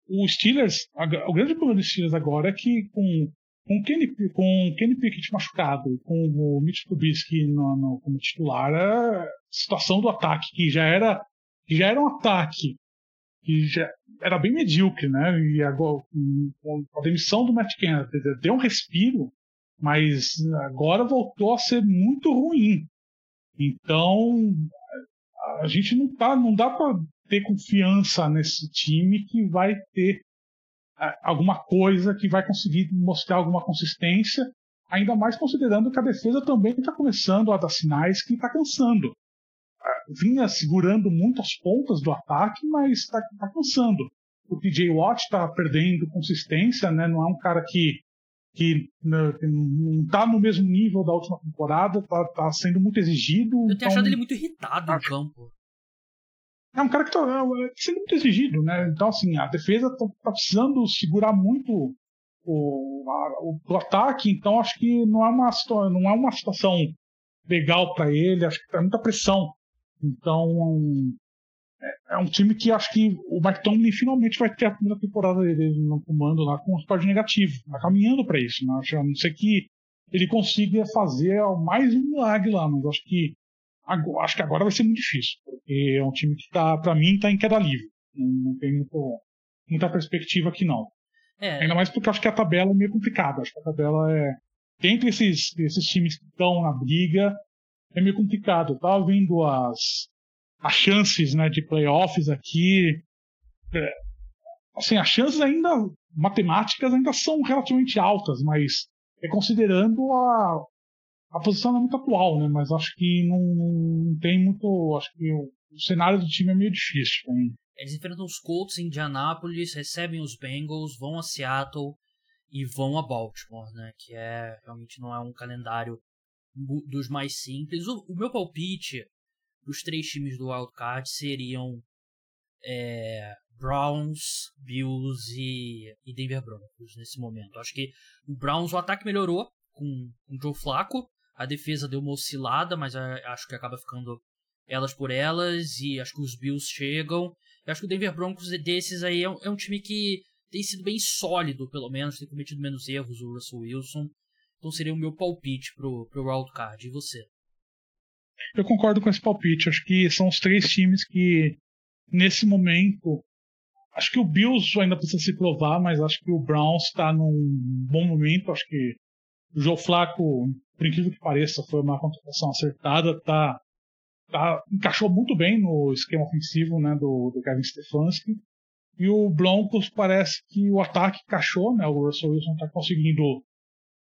o Steelers, a, o grande problema dos Steelers agora é que com com Kenny, com Kenny Pickett machucado, com o Mitch Trubisky no, no, como titular, a situação do ataque, que já era, já era um ataque que já era bem medíocre, né? E agora, com a demissão do Matt Kennedy, deu um respiro, mas agora voltou a ser muito ruim. Então, a gente não tá, não dá para ter confiança nesse time que vai ter é, alguma coisa que vai conseguir mostrar alguma consistência, ainda mais considerando que a defesa também está começando a dar sinais que está cansando. É, vinha segurando muito as pontas do ataque, mas está tá cansando. O TJ Watt está perdendo consistência, né? não é um cara que que né, não está no mesmo nível da última temporada, está tá sendo muito exigido. Eu tenho então... achado ele muito irritado no campo é um cara que está é, sendo muito exigido, né? Então, assim, a defesa está tá precisando segurar muito o, a, o, o, ataque, então acho que não é uma, não é uma situação legal para ele, acho que tem muita pressão. Então, é, é, um time que acho que o Mike Tomlin finalmente vai ter a primeira temporada dele no comando lá com um resultado negativo. Está caminhando para isso, né? A não ser que ele consiga fazer mais um milagre lá, mas acho que acho que agora vai ser muito difícil, porque é um time que tá, para mim, está em queda livre. Não, tem muito, muita perspectiva aqui não. É. Ainda mais porque acho que a tabela é meio complicada. Acho que a tabela é. Entre esses, esses times que estão na briga, é meio complicado. Eu tava vendo as, as chances né, de playoffs aqui. É, assim, as chances ainda matemáticas ainda são relativamente altas, mas é considerando a, a posicionamento atual, né? Mas acho que não, não tem muito. Acho que o, o, cenário do time é meio difícil também. Eles enfrentam os Colts em Indianápolis, recebem os Bengals, vão a Seattle e vão a Baltimore, né? Que é realmente não é um calendário dos mais simples. O, o meu palpite dos três times do Wild Card seriam é, Browns, Bills e, e Denver Broncos nesse momento. Acho que o Browns, o ataque melhorou com, com o Joe Flacco, a defesa deu uma oscilada, mas acho que acaba ficando elas por elas. E acho que os Bills chegam. Eu acho que o Denver Broncos desses aí é um, é um time que tem sido bem sólido, pelo menos. Tem cometido menos erros o Russell Wilson. Então seria o meu palpite pro, pro wildcard. E você? Eu concordo com esse palpite. Acho que são os três times que, nesse momento, acho que o Bills ainda precisa se provar, mas acho que o Browns está num bom momento. Acho que o Joe Flaco, por incrível que pareça, foi uma contratação acertada. Tá, tá, encaixou muito bem no esquema ofensivo né, do, do Kevin Stefanski. E o Broncos parece que o ataque encaixou, né? O Russell Wilson está conseguindo,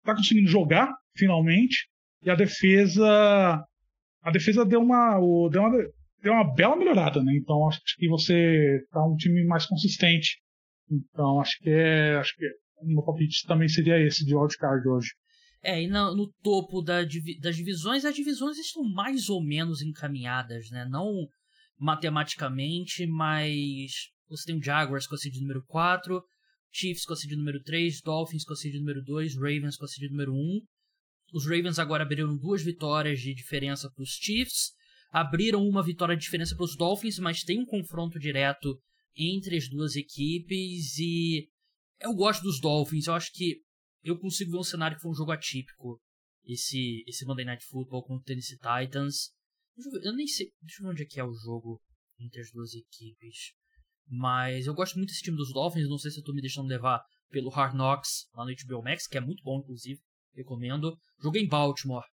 tá conseguindo jogar finalmente. E a defesa, a defesa deu uma, deu uma, deu uma bela melhorada, né? Então acho que você tá um time mais consistente. Então acho que é, acho que o meu palpite também seria esse de wildcard hoje. É, e no, no topo da, das divisões, as divisões estão mais ou menos encaminhadas, né? Não matematicamente, mas você tem o Jaguars com a seed número 4, Chiefs com a seed número 3, Dolphins com a seed número 2, Ravens com a seed número 1. Os Ravens agora abriram duas vitórias de diferença para os Chiefs, abriram uma vitória de diferença para os Dolphins, mas tem um confronto direto entre as duas equipes e eu gosto dos Dolphins. Eu acho que eu consigo ver um cenário que foi um jogo atípico. Esse, esse Monday Night Football com o Tennessee Titans. Eu, eu nem sei. Deixa eu ver onde é que é o jogo entre as duas equipes. Mas eu gosto muito desse time dos Dolphins. Não sei se eu tô me deixando levar pelo Hard Knocks lá no HBO Max, que é muito bom, inclusive. Recomendo. Joguei em Baltimore.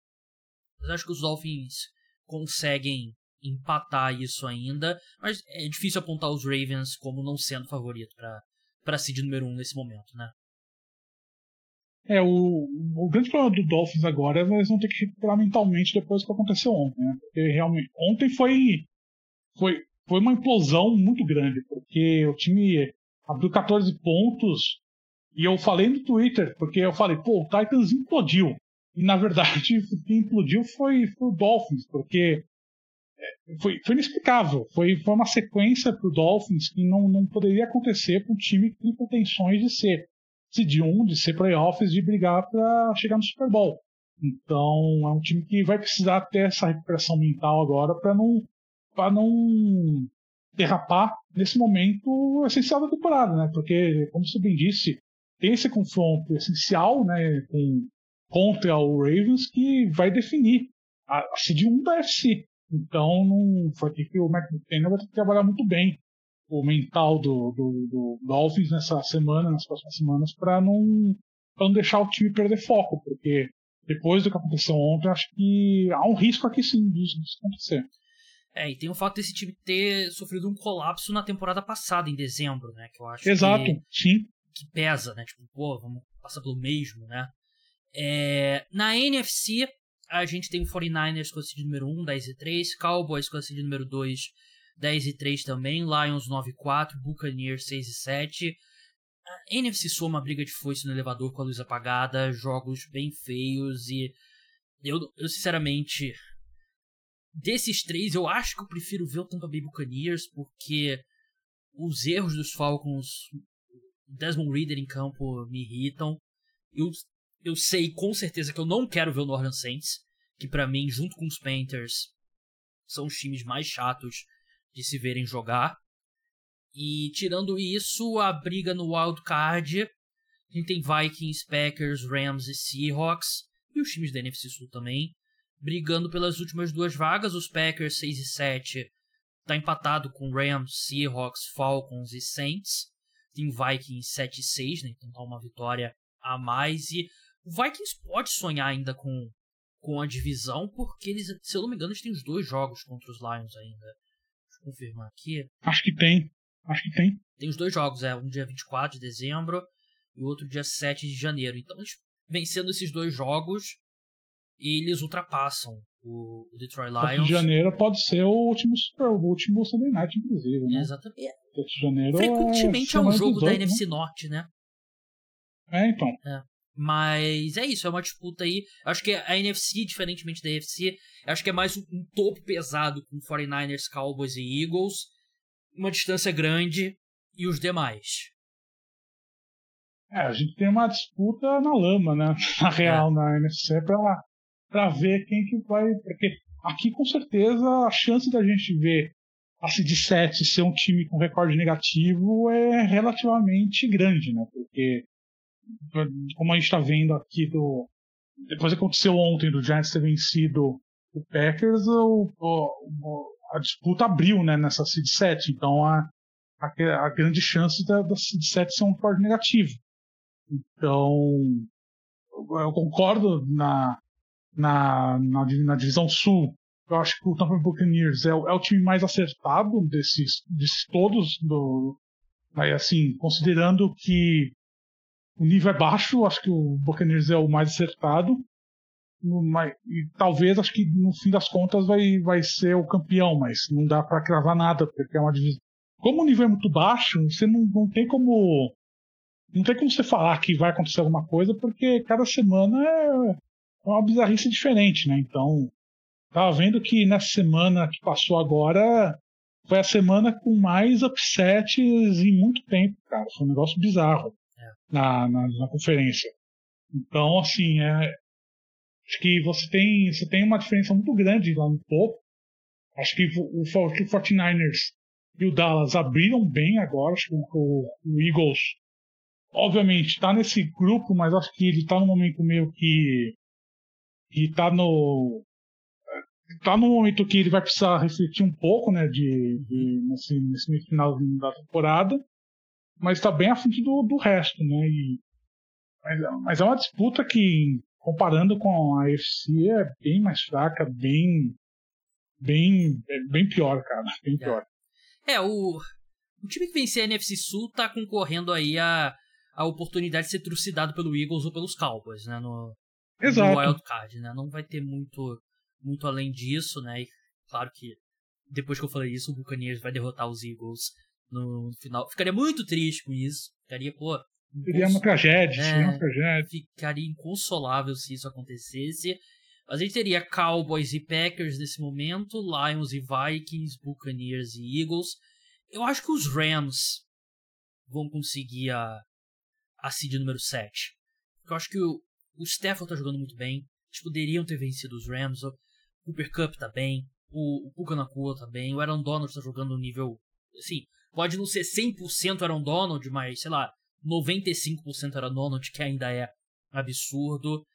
Mas acho que os Dolphins conseguem empatar isso ainda. Mas é difícil apontar os Ravens como não sendo favorito para para seed número 1 um nesse momento, né? É, o, o grande problema do Dolphins agora é que eles vão ter que recuperar mentalmente depois do que aconteceu ontem, né? Porque realmente, ontem foi, foi, foi uma implosão muito grande, porque o time abriu 14 pontos e eu falei no Twitter, porque eu falei, pô, o Titans implodiu. E na verdade, quem implodiu foi, foi o Dolphins, porque é, foi, foi inexplicável. Foi, foi uma sequência para o Dolphins que não, não poderia acontecer para um time que tem pretensões de ser de um, de ser playoffs, de brigar para chegar no Super Bowl. Então é um time que vai precisar ter essa recuperação mental agora para não para não derrapar nesse momento essencial da temporada, né? Porque como você bem disse, tem esse confronto essencial, né, com, contra o Ravens que vai definir a, a seed 1 da FC. Então não vai ter que o McDaniel vai ter que trabalhar muito bem o mental do, do, do Dolphins nessa semana, nas próximas semanas, para não, não deixar o time perder foco, porque depois do que aconteceu ontem, acho que há um risco aqui sim disso, disso acontecer. É, e tem o fato desse time ter sofrido um colapso na temporada passada, em dezembro, né? Que eu acho Exato, que, sim. que pesa, né? Tipo, pô, vamos passar pelo mesmo, né? É, na NFC, a gente tem o 49ers com a seed número 1, 10 e 3, Cowboys com a seed número 2, 10 e 3 também, Lions 9 e 4, Buccaneers 6 e 7. A NFC Sul uma briga de foice no elevador com a luz apagada, jogos bem feios e eu, eu sinceramente desses três eu acho que eu prefiro ver o Tampa Bay Buccaneers porque os erros dos Falcons, Desmond Reader em campo me irritam. Eu, eu sei com certeza que eu não quero ver o New Saints, que para mim, junto com os Panthers, são os times mais chatos de se verem jogar. E tirando isso, a briga no wild card, a gente tem Vikings, Packers, Rams e Seahawks, e os times da NFC Sul também, brigando pelas últimas duas vagas, os Packers 6 e 7 tá empatado com Rams, Seahawks, Falcons e Saints. Tem Vikings 7 e 6, né? Então tá uma vitória a mais e o Vikings pode sonhar ainda com com a divisão, porque eles, se eu não me engano, eles têm os dois jogos contra os Lions ainda confirmar aqui. Acho que tem. Acho que tem. Tem os dois jogos, é. Um dia 24 de dezembro e o outro dia 7 de janeiro. Então, eles vencendo esses dois jogos, eles ultrapassam o, o Detroit Lions. de janeiro pode ser o último, o último Sunday Night, inclusive. Né? Exatamente. de janeiro Frequentemente é, é um jogo da NFC né? Norte, né? É, então. É. Mas é isso, é uma disputa aí. Acho que a NFC, diferentemente da AFC, acho que é mais um, um topo pesado com 49ers, Cowboys e Eagles. Uma distância grande e os demais. É, a gente tem uma disputa na lama, né? Na real, é. na NFC, pra, pra ver quem que vai. Porque aqui, com certeza, a chance da gente ver a Cid 7 ser um time com recorde negativo é relativamente grande, né? Porque como a gente está vendo aqui do depois aconteceu ontem do Giants ter vencido o Packers, o, o, a disputa abriu né, nessa seed 7. Então a, a, a grande chance da, da de 7 ser um recorde negativo. Então, eu concordo na, na, na, na divisão sul. Eu acho que o Tampa Bay Buccaneers é, é, o time mais acertado desses, desses todos. Do, aí, assim, considerando que o nível é baixo, acho que o Buccaneers é o mais acertado. Mas, e talvez, acho que no fim das contas vai, vai ser o campeão, mas não dá para cravar nada, porque é uma divisão. Como o nível é muito baixo, você não, não tem como. Não tem como você falar que vai acontecer alguma coisa, porque cada semana é uma bizarrice diferente, né? Então, tava vendo que nessa semana que passou agora foi a semana com mais upsets em muito tempo, cara. Foi um negócio bizarro é. Na, na, na, conferência. Então, assim, é, acho que você tem, você tem uma diferença muito grande lá no topo. Acho que o, o, o 49ers e o Dallas abriram bem agora. Acho que o, o Eagles, obviamente, está nesse grupo, mas acho que ele está no momento meio que e tá no tá no momento que ele vai precisar refletir um pouco, né, de, de nesse, nesse final da temporada, mas está bem à frente do, do resto, né, e, mas, mas, é uma disputa que, comparando com a AFC, é bem mais fraca, bem, bem, é bem pior, cara, bem é. pior. É, é o, o time que vencer a NFC Sul tá concorrendo aí a, a oportunidade de ser trucidado pelo Eagles ou pelos Cowboys, né, no, Exato. do wildcard, né? Não vai ter muito, muito além disso, né? E claro que depois que eu falei isso, o Buccaneers vai derrotar os Eagles no final. Ficaria muito triste com isso. Ficaria, pô. Seria uma tragédia, é, seria uma tragédia. Ficaria inconsolável se isso acontecesse. Mas a gente teria Cowboys e Packers nesse momento, Lions e Vikings, Buccaneers e Eagles. Eu acho que os Rams vão conseguir a, a seed número 7. Eu acho que o, o Stafford tá jogando muito bem. Eles poderiam ter vencido os Rams. O Cooper Cup tá bem. O, o Puka Nakua tá bem. O Aaron Donald tá jogando um nível. Assim, pode não ser 100% Aaron Donald, mas sei lá, 95% Aaron Donald, que ainda é absurdo.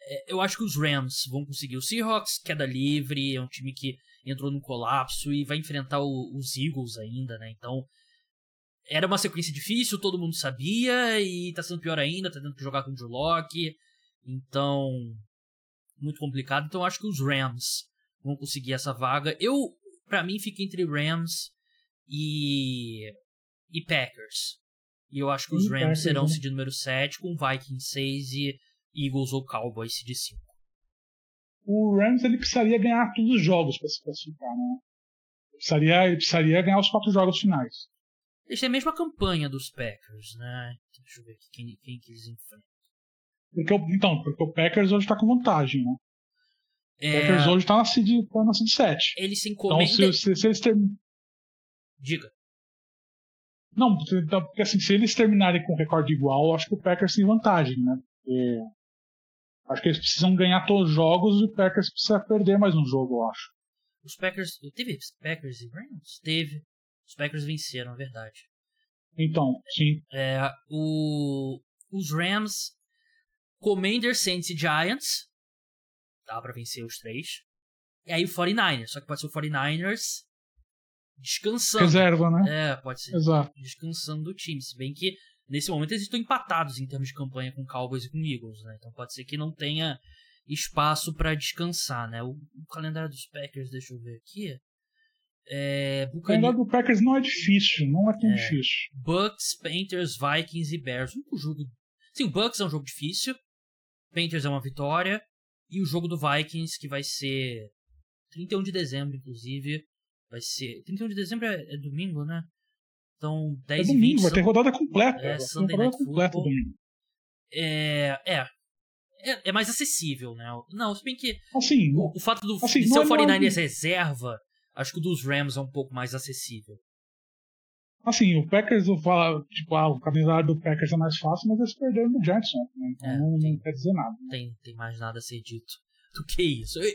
É, eu acho que os Rams vão conseguir. O Seahawks, queda livre, é um time que entrou num colapso e vai enfrentar o, os Eagles ainda, né? Então, era uma sequência difícil, todo mundo sabia, e tá sendo pior ainda, tá tendo que jogar com o Drew. Então, muito complicado. Então, acho que os Rams vão conseguir essa vaga. Eu, para mim, fica entre Rams e, e Packers. E eu acho que os Rams serão né? seed número 7, com Vikings 6 e Eagles ou Cowboys seed 5. O Rams ele precisaria ganhar todos os jogos para se classificar, né? Precisaria, ele precisaria ganhar os quatro jogos finais. Eles têm a mesma campanha dos Packers, né? Deixa eu ver aqui quem, quem que eles enfrentam. Porque, então, porque o Packers hoje tá com vantagem, né? É... O Packers hoje tá na seed, tá na seed 7. Eles se encomendam... Então, se, se, se eles terminam... Diga. Não, então, porque assim, se eles terminarem com recorde igual, acho que o Packers tem vantagem, né? Porque acho que eles precisam ganhar todos os jogos e o Packers precisa perder mais um jogo, eu acho. Os Packers. Teve Packers e Rams? Teve. Os Packers venceram, é verdade. Então, sim. É, o, os Rams Commanders, Saints e Giants. Dá pra vencer os três. E aí o 49ers. Só que pode ser o 49ers descansando. Reserva, né? É, pode ser Exato. descansando do time. Se bem que nesse momento eles estão empatados em termos de campanha com Cowboys e com Eagles, né? Então pode ser que não tenha espaço para descansar, né? O, o, calendário dos Packers, deixa eu ver aqui. É, O calendário do Packers não é difícil, não é tão é, difícil. Bucks, Panthers, Vikings e Bears. O único jogo. Sim, o Bucks é um jogo difícil. Panthers é uma vitória. E o jogo do Vikings, que vai ser 31 de dezembro, inclusive. Vai ser. 31 de dezembro é, é domingo, né? Então, 10 é domingo, e 20 vai ter rodada completa. É, Sunday rodada completa domingo. É, é. É, é mais acessível, né? Não, se bem que. Assim, o, o fato do assim, de ser o 49ers é reserva, acho que o dos Rams é um pouco mais acessível. Assim, o Packers, eu falo, tipo, ah, o calendário do Packers é mais fácil, mas eles perderam no Jackson, né? Então é, não, tem, não, quer dizer nada. Né? Tem, tem mais nada a ser dito do que isso. Eu,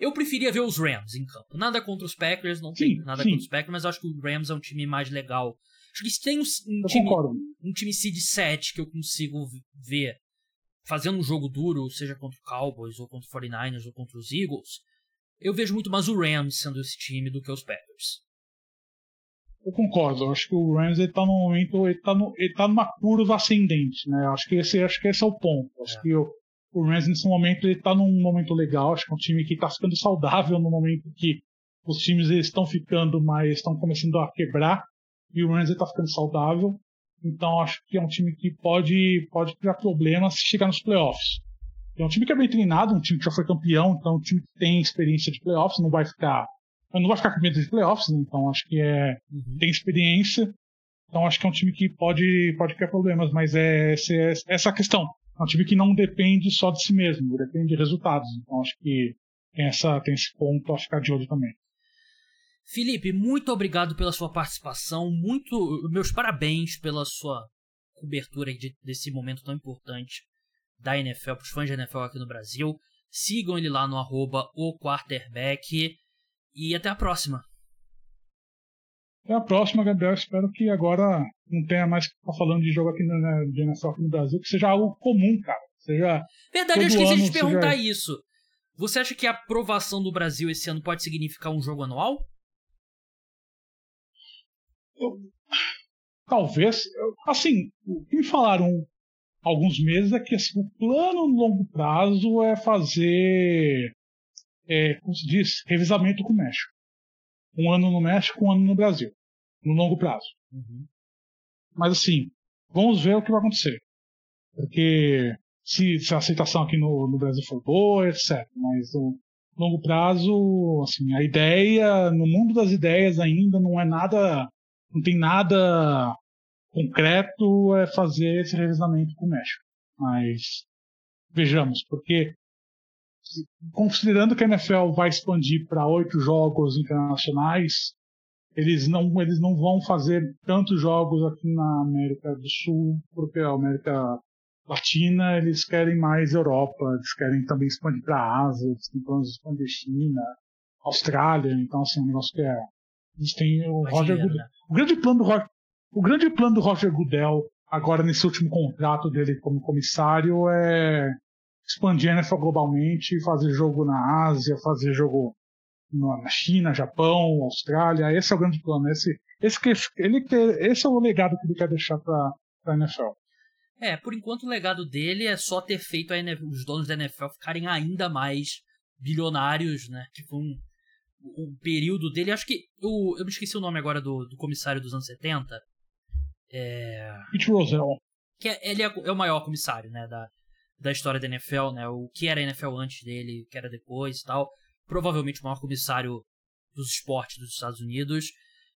eu preferia ver os Rams em campo. Nada contra os Packers, não tem nada sim. contra os Packers, mas acho que o Rams é um time mais legal. Acho que se tem um, um time, concordo. um time seed 7 que eu consigo ver fazendo um jogo duro, seja contra o Cowboys, ou contra o 49ers, ou contra os Eagles, eu vejo muito mais o Rams sendo esse time do que os Packers. Eu concordo. Eu acho que o Rams está no momento, ele tá, no, ele tá numa curva ascendente, né? Eu acho que esse, acho que esse é o ponto. Eu acho é. que o, o Rams nesse momento ele tá num momento legal. Acho que é um time que está ficando saudável no momento que os times estão ficando mais, estão começando a quebrar e o Rams está ficando saudável. Então acho que é um time que pode, pode criar problemas se chegar nos playoffs. É um time que é bem treinado, um time que já foi campeão, então um time que tem experiência de playoffs, não vai ficar. Não vai ficar com medo de playoffs, né? então acho que é, uhum. tem experiência. Então acho que é um time que pode, pode criar problemas, mas é, é essa a questão. É um time que não depende só de si mesmo, depende de resultados. Então acho que tem, essa, tem esse ponto a ficar de olho também. Felipe, muito obrigado pela sua participação, muito meus parabéns pela sua cobertura de, desse momento tão importante da NFL, para os fãs de NFL aqui no Brasil. Sigam ele lá no arroba o quarterback e até a próxima. Até a próxima, Gabriel. Espero que agora não tenha mais que ficar falando de jogo aqui no, de NFL aqui no Brasil, que seja algo comum, cara. Seja Verdade, eu esqueci de te perguntar seja... isso. Você acha que a aprovação do Brasil esse ano pode significar um jogo anual? talvez, assim, o que me falaram alguns meses é que assim, o plano no longo prazo é fazer, é, como se diz, revisamento com o México. Um ano no México, um ano no Brasil, no longo prazo. Uhum. Mas assim, vamos ver o que vai acontecer. Porque se, se a aceitação aqui no, no Brasil for boa, etc. Mas no longo prazo, assim, a ideia, no mundo das ideias ainda não é nada não tem nada concreto é fazer esse revezamento com o México. Mas vejamos, porque considerando que a NFL vai expandir para oito jogos internacionais, eles não, eles não vão fazer tantos jogos aqui na América do Sul, porque a América Latina eles querem mais Europa, eles querem também expandir para a Ásia, eles têm planos de expandir China, Austrália, então assim, é um negócio que é. Eles têm o Roger Goodell. Né? O grande plano do Roger, o grande plano do Roger Goodell, agora nesse último contrato dele como comissário, é expandir a NFL globalmente, fazer jogo na Ásia, fazer jogo na China, Japão, Austrália. Esse é o grande plano. Esse, esse, que, ele esse é o legado que ele quer deixar para a NFL. É, por enquanto o legado dele é só ter feito NFL, os donos da NFL ficarem ainda mais bilionários, né? Tipo, um, o período dele. Acho que. O, eu me esqueci o nome agora do, do comissário dos anos 70. É. Pete Rozelle. Que é, ele é, é, o maior comissário, né? Da, da história da NFL, né? O que era a NFL antes dele, o que era depois e tal. Provavelmente o maior comissário dos esportes dos Estados Unidos.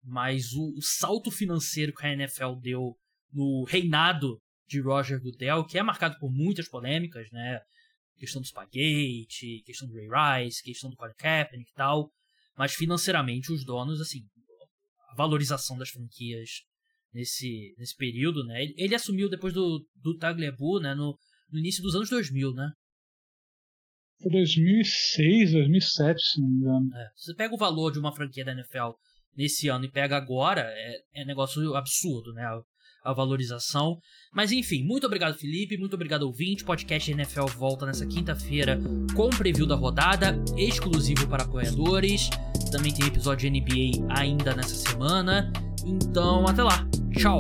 Mas o, o salto financeiro que a NFL deu no reinado de Roger Goodell, que é marcado por muitas polêmicas, né? Questão do Spaghetti, questão do Ray Rice, questão do Colin Kaepernick e tal. Mas financeiramente, os donos, assim, a valorização das franquias nesse, nesse período, né? Ele, assumiu depois do, do Tagliabue, né? No, no início dos anos 2000, né? Foi 2006, 2007, se não me engano. É, você pega o valor de uma franquia da NFL nesse ano e pega agora, é, é negócio absurdo, né? a valorização. Mas enfim, muito obrigado, Felipe. Muito obrigado, ouvinte. Podcast NFL volta nessa quinta-feira com preview da rodada, exclusivo para apoiadores. Também tem episódio de NBA ainda nessa semana. Então, até lá. Tchau.